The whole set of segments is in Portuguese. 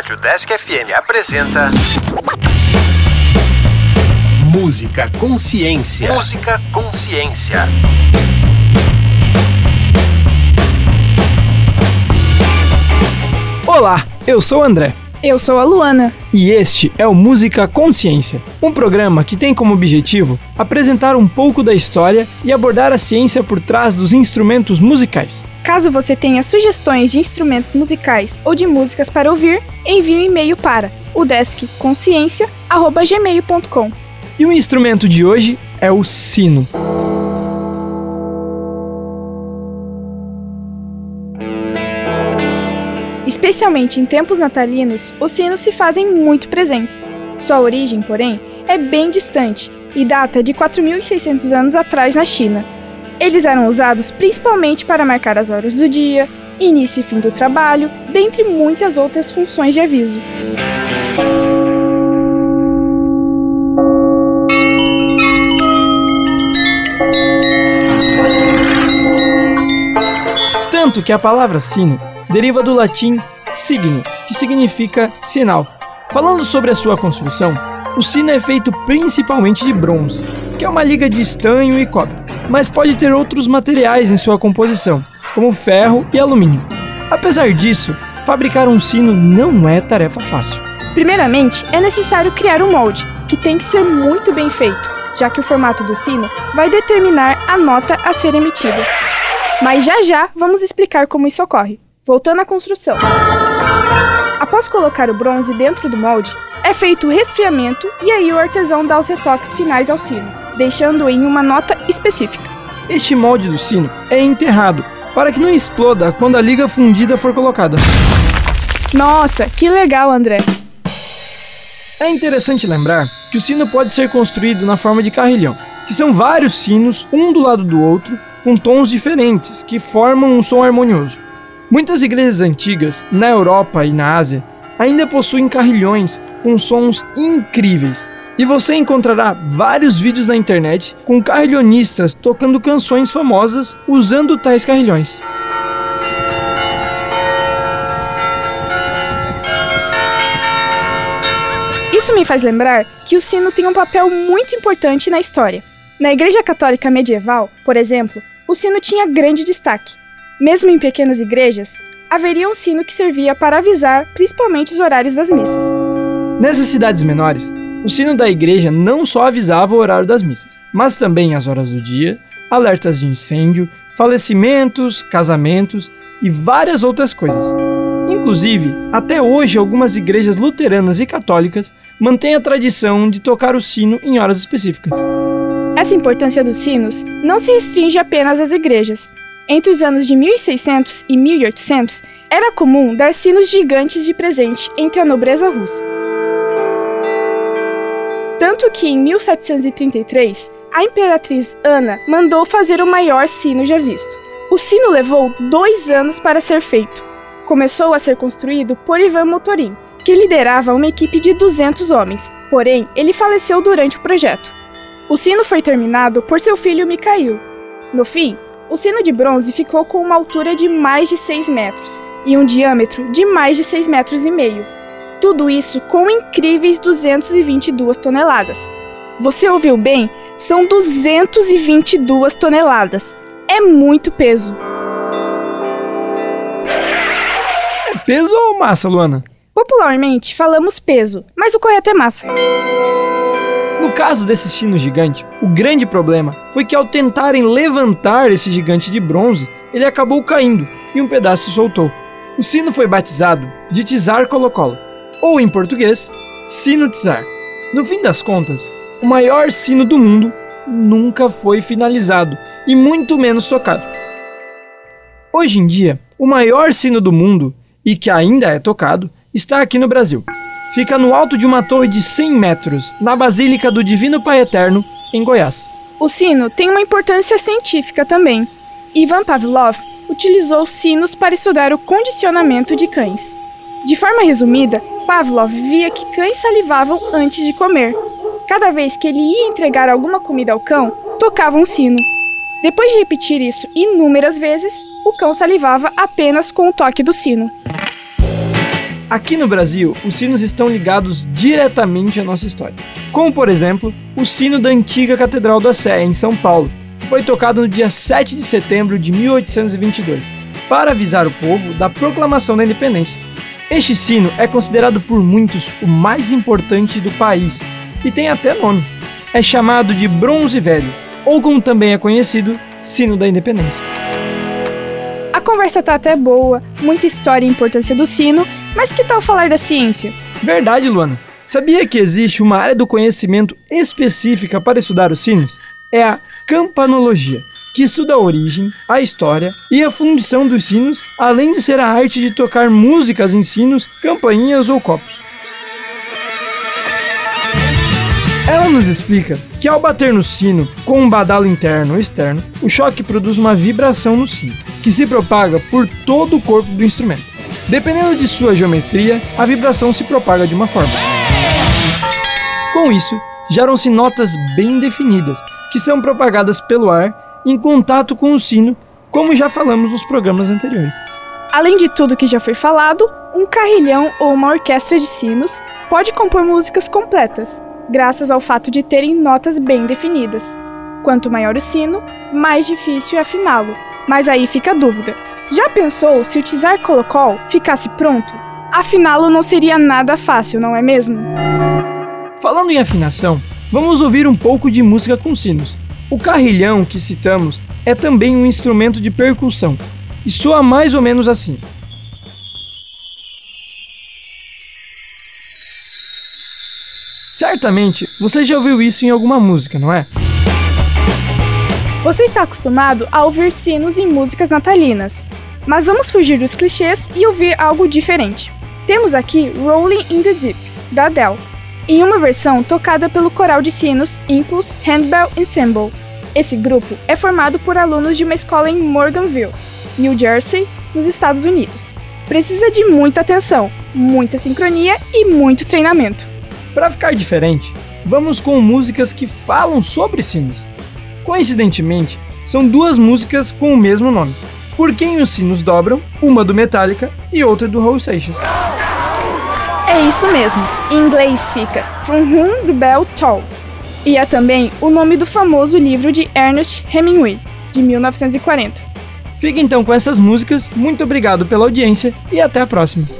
Rádio Desk FM apresenta. Música Consciência. Música Consciência. Olá, eu sou o André. Eu sou a Luana. E este é o Música Consciência, um programa que tem como objetivo apresentar um pouco da história e abordar a ciência por trás dos instrumentos musicais. Caso você tenha sugestões de instrumentos musicais ou de músicas para ouvir, envie um e-mail para o deskconsciência@gmail.com. E o instrumento de hoje é o sino. Especialmente em tempos natalinos, os sinos se fazem muito presentes. Sua origem, porém, é bem distante e data de 4.600 anos atrás na China. Eles eram usados principalmente para marcar as horas do dia, início e fim do trabalho, dentre muitas outras funções de aviso. Tanto que a palavra sino deriva do latim signo, que significa sinal. Falando sobre a sua construção, o sino é feito principalmente de bronze, que é uma liga de estanho e cobre, mas pode ter outros materiais em sua composição, como ferro e alumínio. Apesar disso, fabricar um sino não é tarefa fácil. Primeiramente, é necessário criar um molde, que tem que ser muito bem feito, já que o formato do sino vai determinar a nota a ser emitida. Mas já já vamos explicar como isso ocorre. Voltando à construção. Após colocar o bronze dentro do molde, é feito o resfriamento e aí o artesão dá os retoques finais ao sino, deixando-o em uma nota específica. Este molde do sino é enterrado para que não exploda quando a liga fundida for colocada. Nossa, que legal, André! É interessante lembrar que o sino pode ser construído na forma de carrilhão, que são vários sinos, um do lado do outro, com tons diferentes, que formam um som harmonioso. Muitas igrejas antigas, na Europa e na Ásia, ainda possuem carrilhões com sons incríveis. E você encontrará vários vídeos na internet com carrilhonistas tocando canções famosas usando tais carrilhões. Isso me faz lembrar que o sino tem um papel muito importante na história. Na Igreja Católica Medieval, por exemplo, o sino tinha grande destaque. Mesmo em pequenas igrejas, haveria um sino que servia para avisar principalmente os horários das missas. Nessas cidades menores, o sino da igreja não só avisava o horário das missas, mas também as horas do dia, alertas de incêndio, falecimentos, casamentos e várias outras coisas. Inclusive, até hoje, algumas igrejas luteranas e católicas mantêm a tradição de tocar o sino em horas específicas. Essa importância dos sinos não se restringe apenas às igrejas. Entre os anos de 1600 e 1800, era comum dar sinos gigantes de presente entre a nobreza russa. Tanto que, em 1733, a imperatriz Ana mandou fazer o maior sino já visto. O sino levou dois anos para ser feito. Começou a ser construído por Ivan Motorin, que liderava uma equipe de 200 homens, porém, ele faleceu durante o projeto. O sino foi terminado por seu filho Mikhail. No fim, o sino de bronze ficou com uma altura de mais de 6 metros e um diâmetro de mais de 6 metros e meio. Tudo isso com incríveis 222 toneladas. Você ouviu bem? São 222 toneladas. É muito peso. É peso ou massa, Luana? Popularmente falamos peso, mas o correto é massa. No caso desse sino gigante, o grande problema foi que ao tentarem levantar esse gigante de bronze, ele acabou caindo e um pedaço se soltou. O sino foi batizado de Tsar Colocolo, ou em português, Sino Tsar. No fim das contas, o maior sino do mundo nunca foi finalizado e muito menos tocado. Hoje em dia, o maior sino do mundo, e que ainda é tocado, está aqui no Brasil. Fica no alto de uma torre de 100 metros, na Basílica do Divino Pai Eterno, em Goiás. O sino tem uma importância científica também. Ivan Pavlov utilizou sinos para estudar o condicionamento de cães. De forma resumida, Pavlov via que cães salivavam antes de comer. Cada vez que ele ia entregar alguma comida ao cão, tocava um sino. Depois de repetir isso inúmeras vezes, o cão salivava apenas com o toque do sino. Aqui no Brasil, os sinos estão ligados diretamente à nossa história. Como, por exemplo, o sino da antiga Catedral da Sé, em São Paulo, que foi tocado no dia 7 de setembro de 1822, para avisar o povo da proclamação da independência. Este sino é considerado por muitos o mais importante do país e tem até nome. É chamado de Bronze Velho, ou como também é conhecido, Sino da Independência. A conversa tá até boa, muita história e importância do sino, mas que tal falar da ciência? Verdade, Luana. Sabia que existe uma área do conhecimento específica para estudar os sinos? É a campanologia, que estuda a origem, a história e a fundição dos sinos, além de ser a arte de tocar músicas em sinos, campainhas ou copos. Ela nos explica que ao bater no sino com um badalo interno ou externo, o choque produz uma vibração no sino, que se propaga por todo o corpo do instrumento. Dependendo de sua geometria, a vibração se propaga de uma forma. Com isso, geram-se notas bem definidas, que são propagadas pelo ar em contato com o sino, como já falamos nos programas anteriores. Além de tudo que já foi falado, um carrilhão ou uma orquestra de sinos pode compor músicas completas, graças ao fato de terem notas bem definidas. Quanto maior o sino, mais difícil é afiná-lo. Mas aí fica a dúvida: já pensou se o Tizar Colocol ficasse pronto? Afiná-lo não seria nada fácil, não é mesmo? Falando em afinação, vamos ouvir um pouco de música com sinos. O carrilhão que citamos é também um instrumento de percussão e soa mais ou menos assim. Certamente você já ouviu isso em alguma música, não é? Você está acostumado a ouvir sinos em músicas natalinas, mas vamos fugir dos clichês e ouvir algo diferente. Temos aqui Rolling in the Deep, da Adele, em uma versão tocada pelo coral de sinos Impulse Handbell Ensemble. Esse grupo é formado por alunos de uma escola em Morganville, New Jersey, nos Estados Unidos. Precisa de muita atenção, muita sincronia e muito treinamento. Para ficar diferente, vamos com músicas que falam sobre sinos. Coincidentemente, são duas músicas com o mesmo nome. Por quem os sinos dobram, uma do Metallica e outra do Raul Seixas. É isso mesmo. Em inglês fica From Whom the Bell Tolls. E é também o nome do famoso livro de Ernest Hemingway, de 1940. Fique então com essas músicas, muito obrigado pela audiência e até a próxima.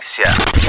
Consciência.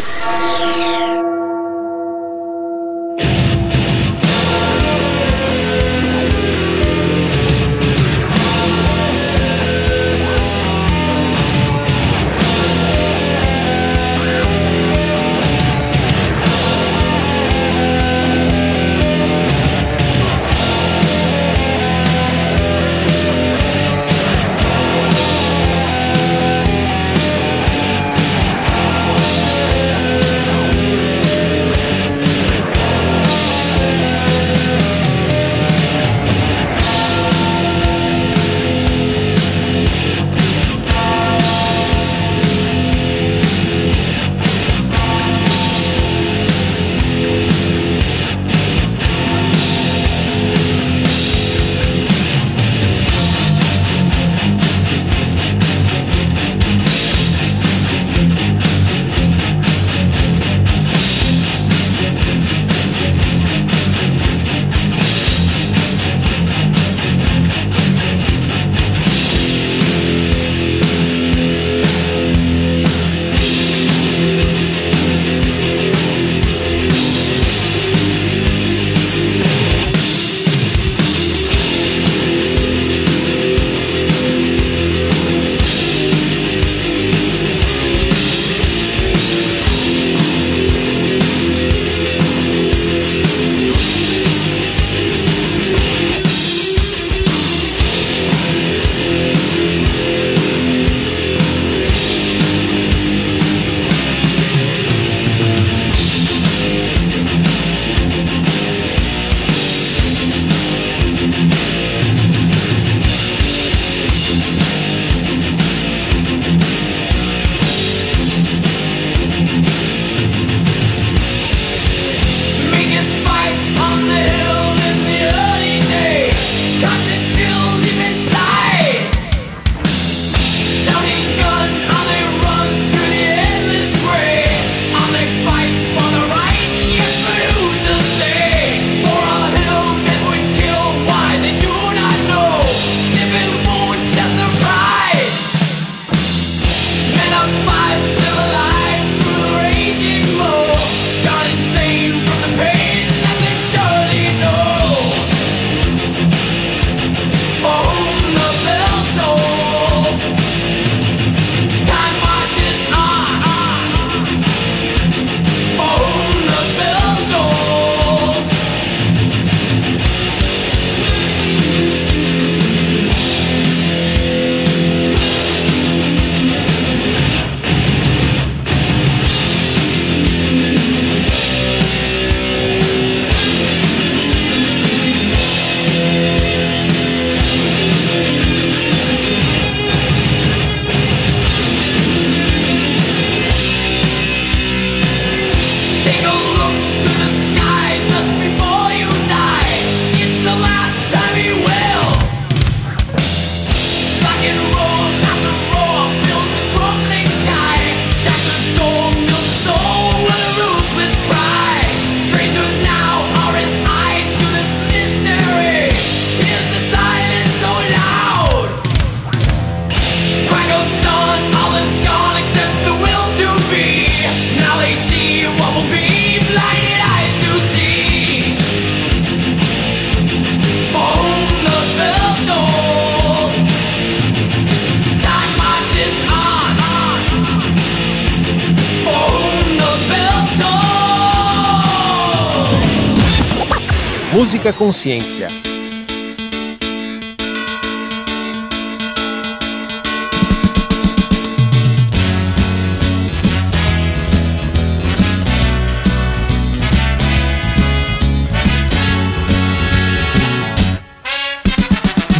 Música Consciência.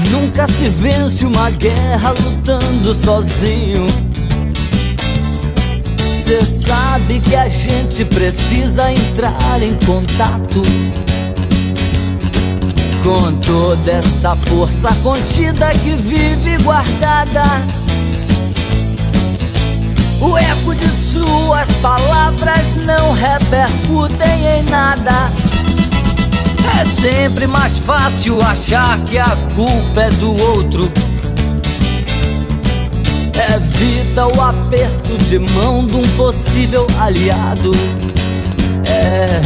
Nunca se vence uma guerra lutando sozinho. Cê sabe que a gente precisa entrar em contato com toda essa força contida que vive guardada. O eco de suas palavras não repercutem em nada. É sempre mais fácil achar que a culpa é do outro. Evita o aperto de mão de um possível aliado. É,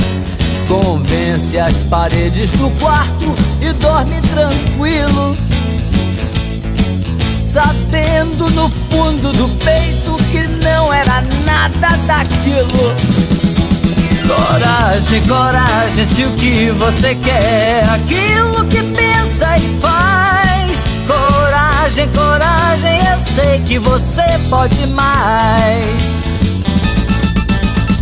convence as paredes do quarto e dorme tranquilo. Sabendo no fundo do peito que não era nada daquilo. Coragem, coragem, se o que você quer, é aquilo que pensa e faz. Coragem, coragem, eu sei que você pode mais.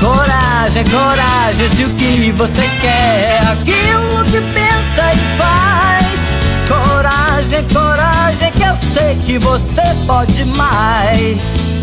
Coragem, coragem, se o que você quer, é aquilo que pensa e faz. Coragem, coragem, que eu sei que você pode mais.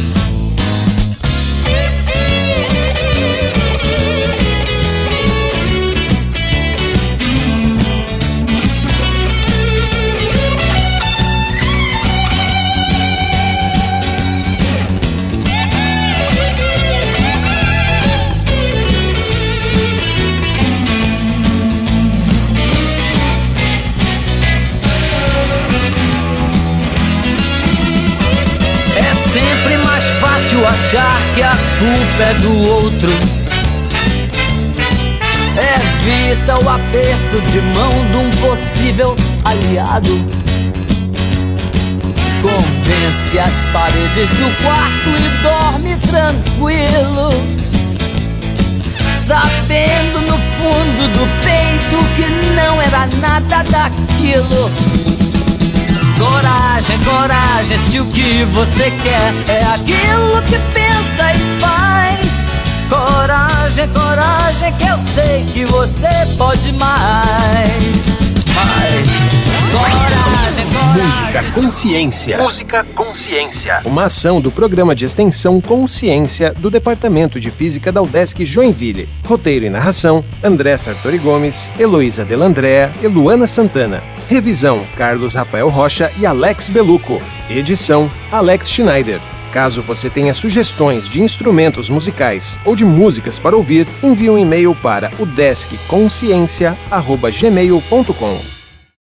Que a culpa é do outro. Evita o aperto de mão de um possível aliado. Convence as paredes do quarto e dorme tranquilo. Sabendo no fundo do peito que não era nada daquilo Coragem, coragem, se o que você quer é aquilo que pensa e faz. Coragem, coragem, que eu sei que você pode mais. Mais. Coragem, coragem. Música Consciência. Música Consciência. Uma ação do programa de extensão Consciência do Departamento de Física da UDESC Joinville. Roteiro e narração: André Sartori Gomes, Heloísa Delandrea e Luana Santana. Revisão: Carlos Rafael Rocha e Alex Beluco. Edição: Alex Schneider. Caso você tenha sugestões de instrumentos musicais ou de músicas para ouvir, envie um e-mail para o deskconsciência@gmail.com.